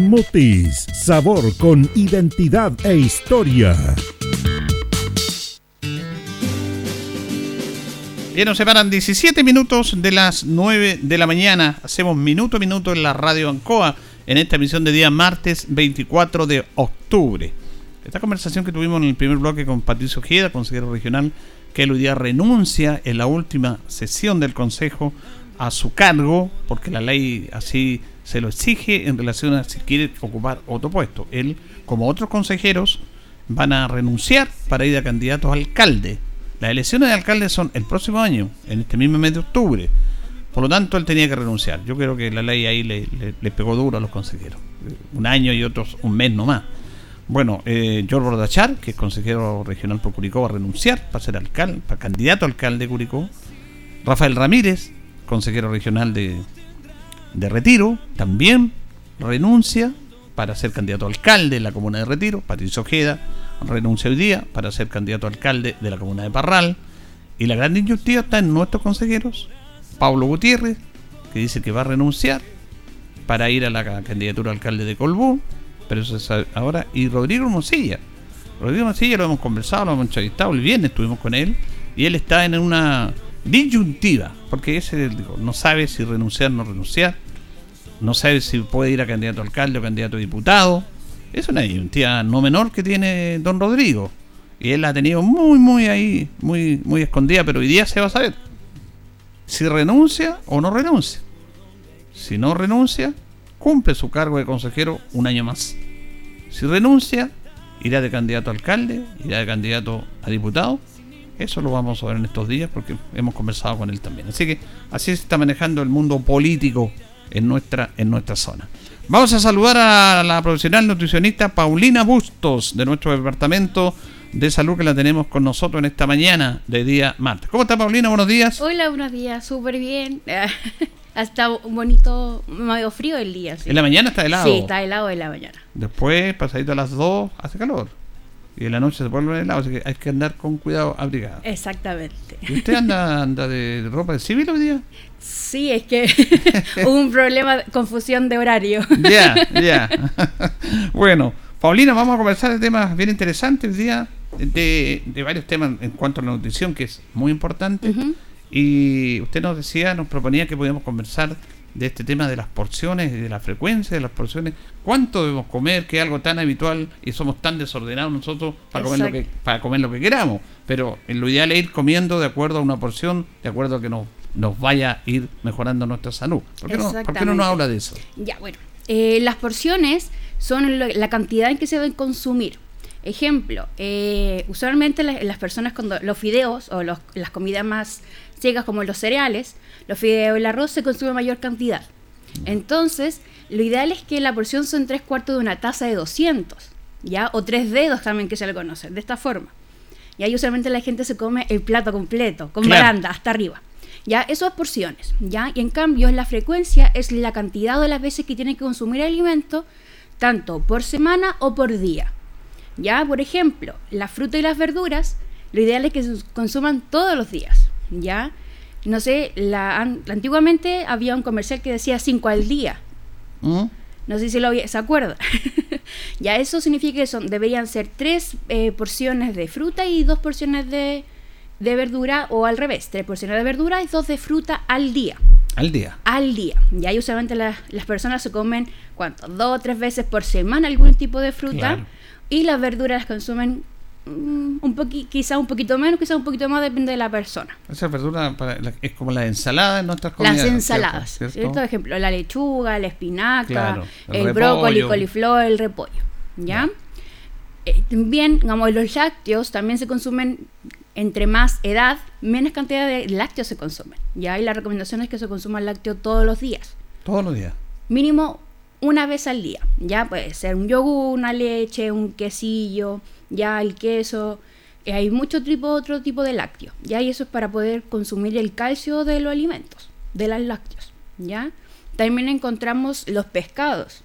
Mutis, sabor con identidad e historia. Bien, nos separan 17 minutos de las 9 de la mañana. Hacemos minuto a minuto en la radio Ancoa en esta emisión de día martes 24 de octubre. Esta conversación que tuvimos en el primer bloque con Patricio Ojeda, consejero regional, que hoy día renuncia en la última sesión del Consejo a su cargo, porque la ley así se lo exige en relación a si quiere ocupar otro puesto. Él, como otros consejeros, van a renunciar para ir a candidatos a alcalde las elecciones de alcalde son el próximo año, en este mismo mes de octubre. Por lo tanto, él tenía que renunciar. Yo creo que la ley ahí le, pegó duro a los consejeros. Un año y otros un mes nomás. Bueno, eh, George Bordachar, que es consejero regional por Curicó, va a renunciar para ser alcalde, para candidato a alcalde de Curicó. Rafael Ramírez, consejero regional de, de Retiro, también renuncia para ser candidato a alcalde en la comuna de Retiro. Patricio Ojeda renuncia hoy día para ser candidato a alcalde de la comuna de Parral. Y la gran injusticia está en nuestros consejeros. Pablo Gutiérrez, que dice que va a renunciar para ir a la candidatura a alcalde de Colbún, pero eso es ahora, y Rodrigo Mosilla, Rodrigo Mancilla lo hemos conversado, lo hemos entrevistado, el viernes estuvimos con él y él está en una disyuntiva, porque ese no sabe si renunciar o no renunciar, no sabe si puede ir a candidato a alcalde o candidato a diputado. Es una disyuntiva no menor que tiene don Rodrigo. Y él la ha tenido muy, muy ahí, muy, muy escondida, pero hoy día se va a saber si renuncia o no renuncia. Si no renuncia, cumple su cargo de consejero un año más. Si renuncia, irá de candidato a alcalde, irá de candidato a diputado. Eso lo vamos a ver en estos días porque hemos conversado con él también. Así que así se está manejando el mundo político en nuestra, en nuestra zona. Vamos a saludar a la profesional nutricionista Paulina Bustos de nuestro departamento de salud que la tenemos con nosotros en esta mañana de día martes. ¿Cómo está Paulina? Buenos días. Hola, buenos días, súper bien. Hasta un bonito, medio frío el día. ¿En la mañana está helado? Sí, está helado en la mañana. Después, pasadito a las 2, hace calor. Y en la noche se vuelve helado, así que hay que andar con cuidado abrigado. Exactamente. ¿Y usted anda, anda de ropa de civil hoy día? Sí, es que hubo un problema, de confusión de horario. Ya, ya. bueno, Paulina, vamos a conversar de temas bien interesantes hoy día, de, de, varios temas en cuanto a la nutrición, que es muy importante. Y usted nos decía, nos proponía que podíamos conversar de este tema de las porciones y de la frecuencia de las porciones, cuánto debemos comer, que es algo tan habitual y somos tan desordenados nosotros para comer, lo que, para comer lo que queramos, pero lo ideal es ir comiendo de acuerdo a una porción, de acuerdo a que nos, nos vaya a ir mejorando nuestra salud. ¿Por qué, no, ¿por qué no nos habla de eso? Ya, bueno, eh, las porciones son la cantidad en que se deben consumir. Ejemplo, eh, usualmente las, las, personas cuando los fideos o los, las comidas más secas como los cereales, los fideos y el arroz se consume mayor cantidad. Entonces, lo ideal es que la porción son tres cuartos de una taza de 200, ¿ya? O tres dedos también que se le conoce, de esta forma. Y ahí usualmente la gente se come el plato completo, con claro. baranda, hasta arriba. ¿Ya? Eso es porciones, ¿ya? Y en cambio, la frecuencia es la cantidad de las veces que tiene que consumir alimento, tanto por semana o por día. ¿Ya? Por ejemplo, la fruta y las verduras, lo ideal es que se consuman todos los días. ¿Ya? No sé, la, antiguamente había un comercial que decía 5 al día. ¿Mm? No sé si lo se acuerda. ya eso significa que son, deberían ser tres eh, porciones de fruta y dos porciones de, de verdura, o al revés, tres porciones de verdura y dos de fruta al día. Al día. Al día. Ya usualmente la, las personas se comen, ¿cuánto? Dos o tres veces por semana algún tipo de fruta. Claro. Y las verduras las consumen un poqui, quizá un poquito menos, quizá un poquito más, depende de la persona. Esa verdura para, es como la ensalada en nuestras comidas. Las ensaladas, ¿cierto? ¿cierto? Por ejemplo, la lechuga, la espinaca, claro, el, el brócoli, coliflor, el repollo. ¿Ya? Eh, bien, digamos, los lácteos también se consumen entre más edad, menos cantidad de lácteos se consumen. ¿Ya? Y la recomendación es que se consuma lácteo todos los días. Todos los días. Mínimo una vez al día. Ya puede ser un yogur, una leche, un quesillo ya el queso, eh, hay mucho tipo, otro tipo de lácteos, ya, y eso es para poder consumir el calcio de los alimentos, de los lácteos, ya. También encontramos los pescados.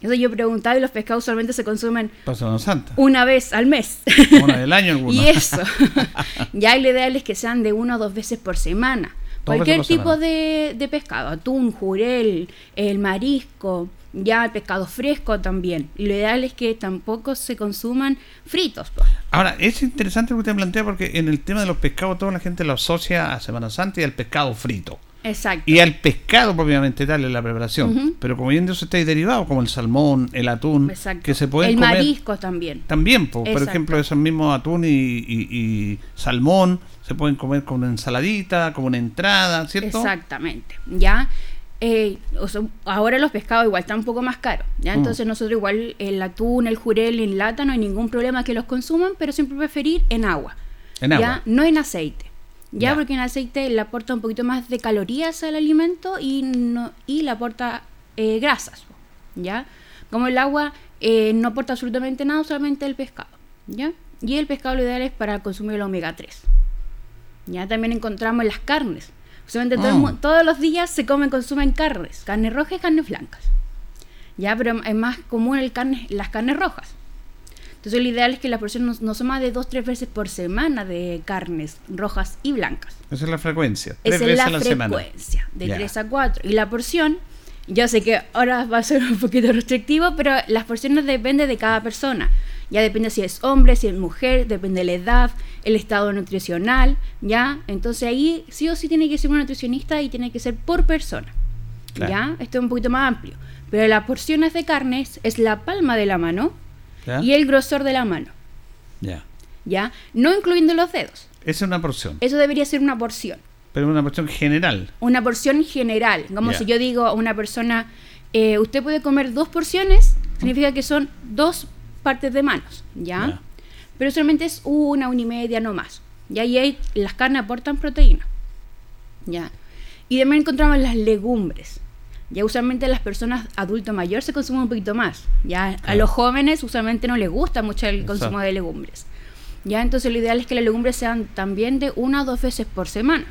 Eso yo preguntaba y los pescados solamente se consumen Santa. una vez al mes. Una del año alguna. y eso. ya lo ideal es que sean de una o dos veces por semana. Cualquier tipo de, de, pescado, atún, jurel, el marisco, ya el pescado fresco también. Y lo ideal es que tampoco se consuman fritos. Pues. Ahora, es interesante lo que usted plantea porque en el tema de los pescados toda la gente lo asocia a Semana Santa y al pescado frito. Exacto. Y al pescado propiamente tal en la preparación. Uh -huh. Pero como bien Dios está derivado, como el salmón, el atún, Exacto. que se pueden El comer. marisco también. También, po, por ejemplo, esos mismos atún y, y, y, salmón se pueden comer como una ensaladita, como una entrada, ¿cierto? Exactamente. Ya. Eh, o sea, ahora los pescados igual están un poco más caros, ¿ya? Entonces mm. nosotros igual el atún, el jurel en lata no hay ningún problema que los consuman, pero siempre preferir en agua. En ¿ya? agua. No en aceite. Ya, ya, porque en aceite le aporta un poquito más de calorías al alimento y, no, y le aporta eh, grasas. ¿ya? Como el agua eh, no aporta absolutamente nada, solamente el pescado. ¿ya? Y el pescado lo ideal es para consumir el omega 3. Ya también encontramos las carnes. Ah. todo, todos los días se comen, consumen carnes, carnes rojas y carnes blancas. Ya, pero es más común el carne, las carnes rojas. Entonces lo ideal es que la porción no, no son más de dos tres veces por semana de carnes rojas y blancas. Esa es la frecuencia. Tres Esa es veces la a la semana. frecuencia, de Ya. 3 a 4. Y la porción, yo sé que ahora va a ser un poquito restrictivo, pero las porciones dependen de cada persona. Ya depende si es hombre, si es mujer, depende de la edad, el estado nutricional, ¿ya? Entonces ahí sí o sí tiene que ser un nutricionista y tiene que ser por persona, ¿ya? Esto es un poquito más amplio. Pero las porciones de carnes es la palma de la mano y el grosor de la mano. Ya. ¿Ya? No incluyendo los dedos. Esa es una porción. Eso debería ser una porción. Pero una porción general. Una porción general. Como si yo digo a una persona, eh, usted puede comer dos porciones, significa que son dos partes de manos, ¿ya? Pero solamente es una, una y media, no más. ¿ya? Y ahí las carnes aportan proteína, ¿ya? Y también encontramos las legumbres. Ya usualmente las personas adulto mayor se consumen un poquito más. Ya a los jóvenes usualmente no les gusta mucho el consumo de legumbres. Ya entonces lo ideal es que las legumbres sean también de una o dos veces por semana.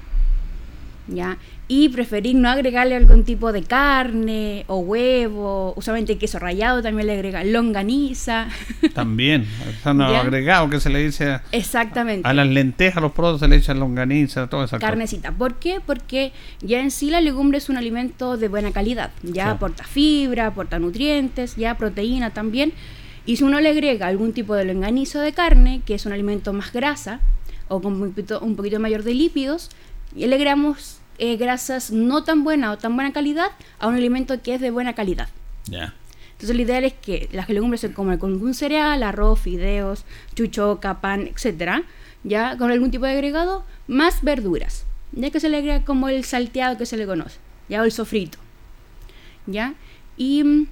¿Ya? Y preferir no agregarle algún tipo de carne o huevo, usualmente queso rallado también le agrega longaniza. También, están agregado que se le dice a, Exactamente. a las lentejas, a los productos se le echan longaniza, toda esa Carnecita. ¿Por qué? Porque ya en sí la legumbre es un alimento de buena calidad, ya aporta fibra, aporta nutrientes, ya proteína también. Y si uno le agrega algún tipo de longanizo de carne, que es un alimento más grasa o con un poquito, un poquito mayor de lípidos, y le agregamos eh, grasas no tan buenas o tan buena calidad a un alimento que es de buena calidad. Ya. Entonces lo ideal es que las legumbres se coman con algún cereal, arroz, fideos, chuchoca, pan, etcétera, ya con algún tipo de agregado, más verduras, ya que se le agrega como el salteado que se le conoce, ya o el sofrito, ya y mm,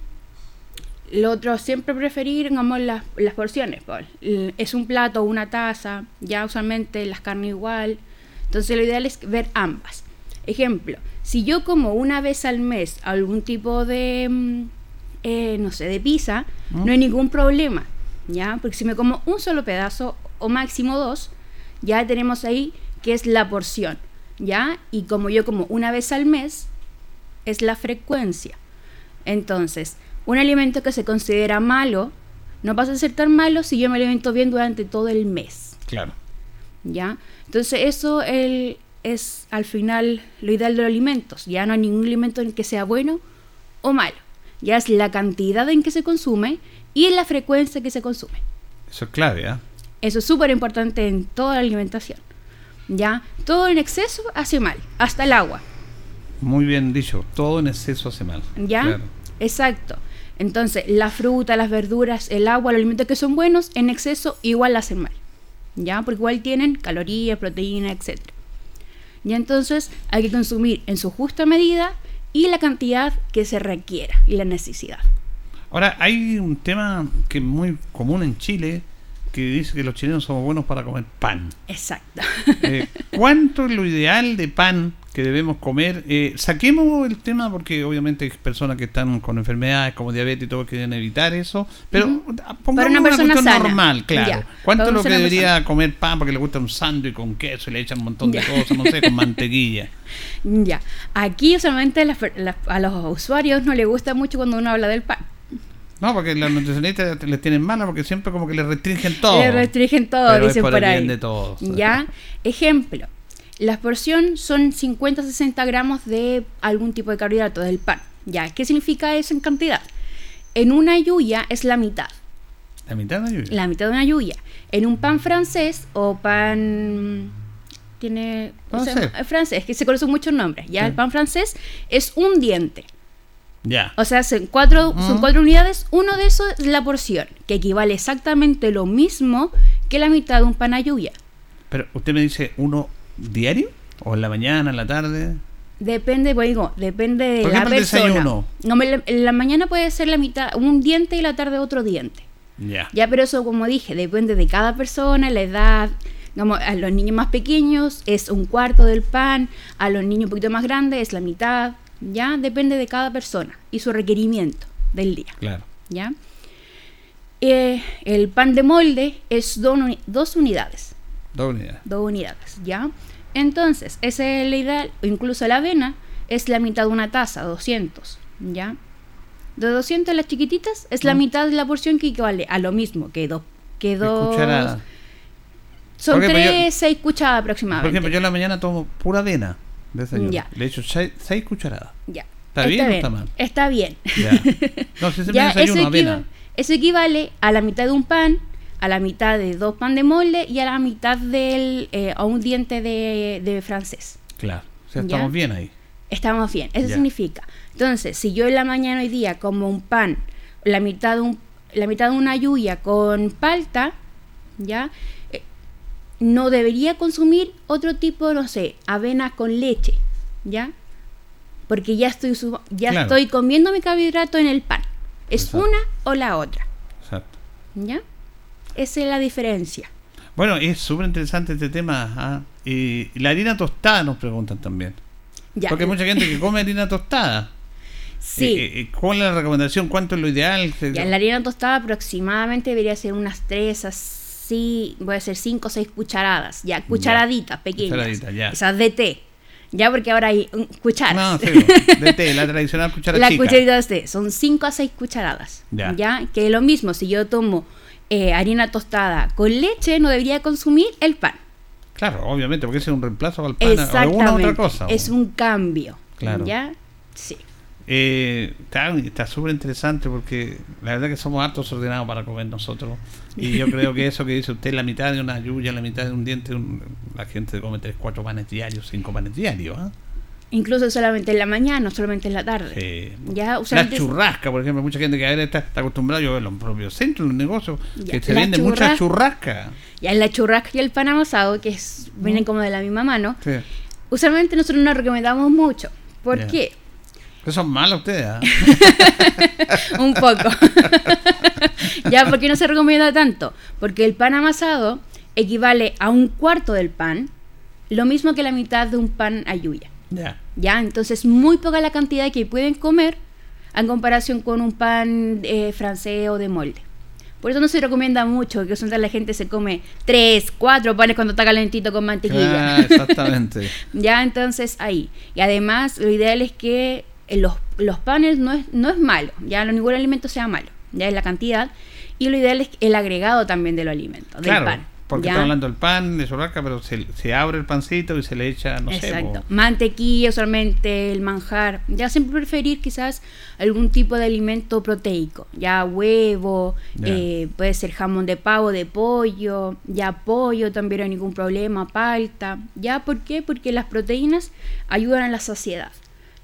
lo otro siempre preferir digamos las, las porciones, es un plato una taza, ya usualmente las carnes igual, entonces lo ideal es ver ambas. Ejemplo, si yo como una vez al mes algún tipo de, mm, eh, no sé, de pizza, ¿Mm? no hay ningún problema, ¿ya? Porque si me como un solo pedazo o máximo dos, ya tenemos ahí que es la porción, ¿ya? Y como yo como una vez al mes, es la frecuencia. Entonces, un alimento que se considera malo, no pasa a ser tan malo si yo me alimento bien durante todo el mes. Claro. ¿Ya? Entonces, eso el, es al final lo ideal de los alimentos. Ya no hay ningún alimento en que sea bueno o malo. Ya es la cantidad en que se consume y la frecuencia que se consume. Eso es clave, ¿ah? Eso es súper importante en toda la alimentación. Ya, todo en exceso hace mal, hasta el agua. Muy bien dicho, todo en exceso hace mal. ¿Ya? Exacto. Entonces, la fruta, las verduras, el agua, los alimentos que son buenos, en exceso igual hacen mal. ¿Ya? Porque igual tienen calorías, proteínas, etcétera. Y entonces hay que consumir en su justa medida y la cantidad que se requiera y la necesidad. Ahora, hay un tema que es muy común en Chile, que dice que los chilenos somos buenos para comer pan. Exacto. Eh, ¿Cuánto es lo ideal de pan que debemos comer? Eh, saquemos el tema porque obviamente hay personas que están con enfermedades como diabetes y todo que deben evitar eso, pero pongamos una, persona normal, claro. ¿Cuánto es lo que debería comer pan porque le gusta un sándwich con queso y le echan un montón de cosas, no sé, con mantequilla? Ya, aquí solamente a los usuarios no les gusta mucho cuando uno habla del pan. No, porque los nutricionistas les tienen mala porque siempre como que les restringen todo. Les restringen todo, dicen por, ahí. de todos. Ya, ejemplo, la porción son 50-60 gramos de algún tipo de carbohidrato del pan. Ya, ¿qué significa eso en cantidad? En una yuya es la mitad. ¿La mitad de una yuya? La mitad de una yuya. En un pan francés o pan tiene o sea, francés, que se conocen muchos nombres. Ya el pan francés es un diente. O sea, son cuatro, son cuatro unidades. Uno de esos es la porción, que equivale exactamente lo mismo que la mitad de un panayuya. Pero usted me dice uno diario o en la mañana, en la tarde. Depende, pues digo, depende de la persona. No, en la mañana puede ser la mitad, un diente y la tarde otro diente. Ya. Ya, pero eso, como dije, depende de cada persona, la edad. a los niños más pequeños es un cuarto del pan, a los niños un poquito más grandes es la mitad. ¿ya? Depende de cada persona y su requerimiento del día. Claro. ¿Ya? Eh, el pan de molde es dos unidades. Dos unidades. Dos unidades, ¿ya? Entonces, esa es la ideal, incluso la avena es la mitad de una taza, 200, ¿ya? De 200 las chiquititas es la mm. mitad de la porción que equivale a lo mismo que, dos que dos... Cucharadas. Son tres, seis cucharadas aproximadamente. Por ejemplo, yo en la mañana tomo pura avena. Ya. Le echo 6 cucharadas. Ya. ¿Está, bien, o está mal? Está bien. Ya. No, si se me desayuno, equivale, eso equivale a la mitad de un pan a la mitad de dos pan de molde y a la mitad del, eh, a un diente de, francés. Claro, o sea, estamos bien ahí. Estamos bien, eso significa. Entonces, si yo en la mañana hoy día como un pan, la mitad de, un, la mitad de una lluvia con palta, ¿ya? Eh, no debería consumir otro tipo, no sé, avena con leche, ¿ya? Porque ya estoy, ya estoy comiendo mi carbohidrato en el pan. Es una o la otra. Exacto. ¿Ya? Esa es la diferencia. Bueno, es súper interesante este tema. ¿ah? Y la harina tostada nos preguntan también. Porque hay mucha gente que come harina tostada. Sí. Eh, eh, ¿Cuál es la recomendación? ¿Cuánto es lo ideal? la harina tostada aproximadamente debería ser unas 3 así, voy a ser 5 o 6 cucharadas, ya, cucharaditas pequeñas. Cucharaditas, ya. Esas de té. Ya porque ahora hay cucharas. No, sí, de té, la tradicional cuchara La cucharita de té, son 5 a 6 cucharadas. Ya. ya. Que es lo mismo, si yo tomo eh, harina tostada con leche, no debería consumir el pan. Claro, obviamente, porque es un reemplazo al pan o alguna otra cosa. Es un cambio. Claro. ¿Ya? Sí. Eh, está súper interesante porque la verdad que somos hartos ordenados para comer nosotros. Y yo creo que eso que dice usted, la mitad de una lluvia, la mitad de un diente, la gente come 3, 4 panes diarios, 5 panes diarios. ¿ah? Incluso solamente en la mañana, no solamente en la tarde. Sí. Ya, la churrasca, por ejemplo, mucha gente que a ver está, está acostumbrada, yo veo en los propios centros, en los negocios, que se vende mucha churrasca. Ya la churrasca y el pan amasado, que es, vienen como de la misma mano, usualmente nosotros no recomendamos mucho. ¿Por qué? Que son malos ustedes, ¿ah? Un poco. ya, ¿por qué no se recomienda tanto? Porque el pan amasado equivale a un cuarto del pan, lo mismo que la mitad de un pan ayuya. Ya. Ya, entonces muy poca la cantidad que pueden comer en comparación con un pan eh, francés o de molde. Por eso no se recomienda mucho que la gente se come tres, cuatro panes cuando está calentito con mantequilla. exactamente. ya, entonces ahí. Y además, lo ideal es que los, los panes no es, no es malo, ya ningún alimento sea malo, ya es la cantidad. Y lo ideal es el agregado también de los alimentos, del pan. Porque estamos hablando del pan de sorraca, pero se, se, abre el pancito y se le echa, no Exacto. Mantequilla solamente, el manjar. Ya siempre preferir quizás algún tipo de alimento proteico. Ya huevo, eh, puede ser jamón de pavo, de pollo, ya pollo también no hay ningún problema, palta. ¿Ya por qué? Porque las proteínas ayudan a la saciedad.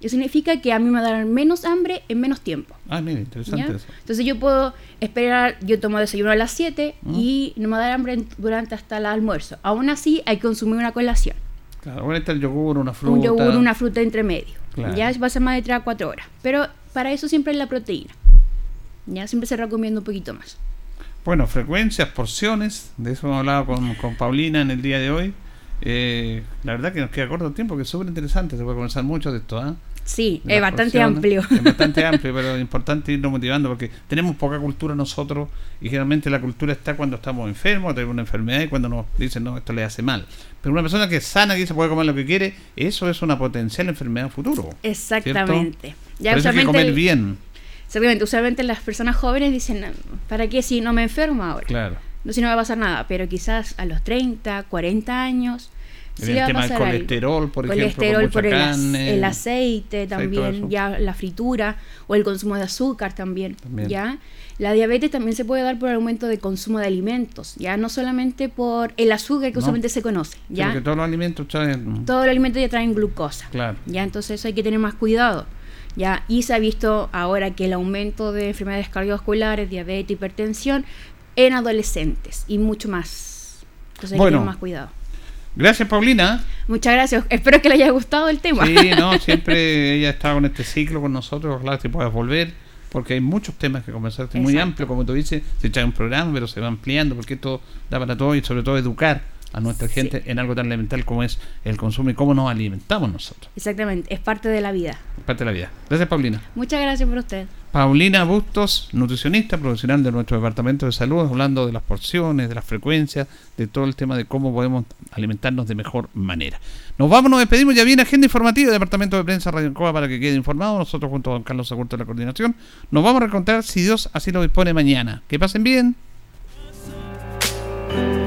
Eso significa que a mí me va a dar menos hambre en menos tiempo. Ah, mira, interesante eso. Entonces yo puedo esperar, yo tomo desayuno a las 7 y no me va a dar hambre durante hasta el almuerzo. Aún así hay que consumir una colación. Claro, bueno, está el yogur, una fruta. Un yogur, una fruta entre medio. Ya va a ser más de 3 a 4 horas. Pero para eso siempre es la proteína. Ya siempre se recomienda un poquito más. Bueno, frecuencias, porciones, de eso hemos hablado con, con Paulina en el día de hoy. Eh, la verdad que nos queda corto el tiempo, que es súper interesante, se puede conversar mucho de esto. ¿ah? Sí, es bastante amplio. Es bastante amplio, pero es importante irnos motivando porque tenemos poca cultura nosotros y generalmente la cultura está cuando estamos enfermos, tenemos una enfermedad y cuando nos dicen, no, esto le hace mal. Pero una persona que es sana, que se puede comer lo que quiere, eso es una potencial enfermedad futuro. Exactamente. Ya hay que comer bien. Exactamente, usualmente las personas jóvenes dicen, ¿para qué si no me enfermo ahora? Claro. No, si no va a pasar nada, pero quizás a los 30, 40 años el tema del colesterol, por ejemplo, por el, aceite también, ya la fritura o el consumo de azúcar también, ya. La diabetes también se puede dar por el aumento de consumo de alimentos, ya no solamente por el azúcar que usualmente se conoce, ya. porque todos los alimentos traen todos los alimentos ya traen glucosa. Claro. Ya, entonces eso hay que tener más cuidado. Ya, y se ha visto ahora que el aumento de enfermedades cardiovasculares, diabetes, hipertensión en adolescentes y mucho más. Entonces hay que tener más cuidado. Gracias, Paulina. Muchas gracias. Espero que le haya gustado el tema. Sí, no, siempre ella está con este ciclo con nosotros. Ojalá que puedas volver, porque hay muchos temas que conversar. Es muy amplio, como tú dices. Se echa un programa, pero se va ampliando, porque esto da para todo y sobre todo educar a nuestra gente en algo tan elemental como es el consumo y cómo nos alimentamos nosotros. Exactamente, es parte de la vida. Es parte de la vida. Gracias, Paulina. Muchas gracias por usted. Paulina Bustos, nutricionista profesional de nuestro departamento de salud, hablando de las porciones, de las frecuencias, de todo el tema de cómo podemos alimentarnos de mejor manera. Nos vamos, nos despedimos, ya viene agenda informativa del Departamento de Prensa Radio Coa para que quede informado. Nosotros junto a don Carlos Agurto de la coordinación nos vamos a reencontrar si Dios así lo dispone mañana. Que pasen bien.